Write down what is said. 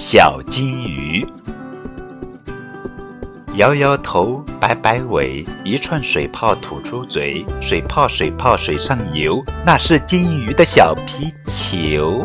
小金鱼。摇摇头摆摆尾一串水泡吐出嘴水泡水泡水上游那是金鱼的小皮球。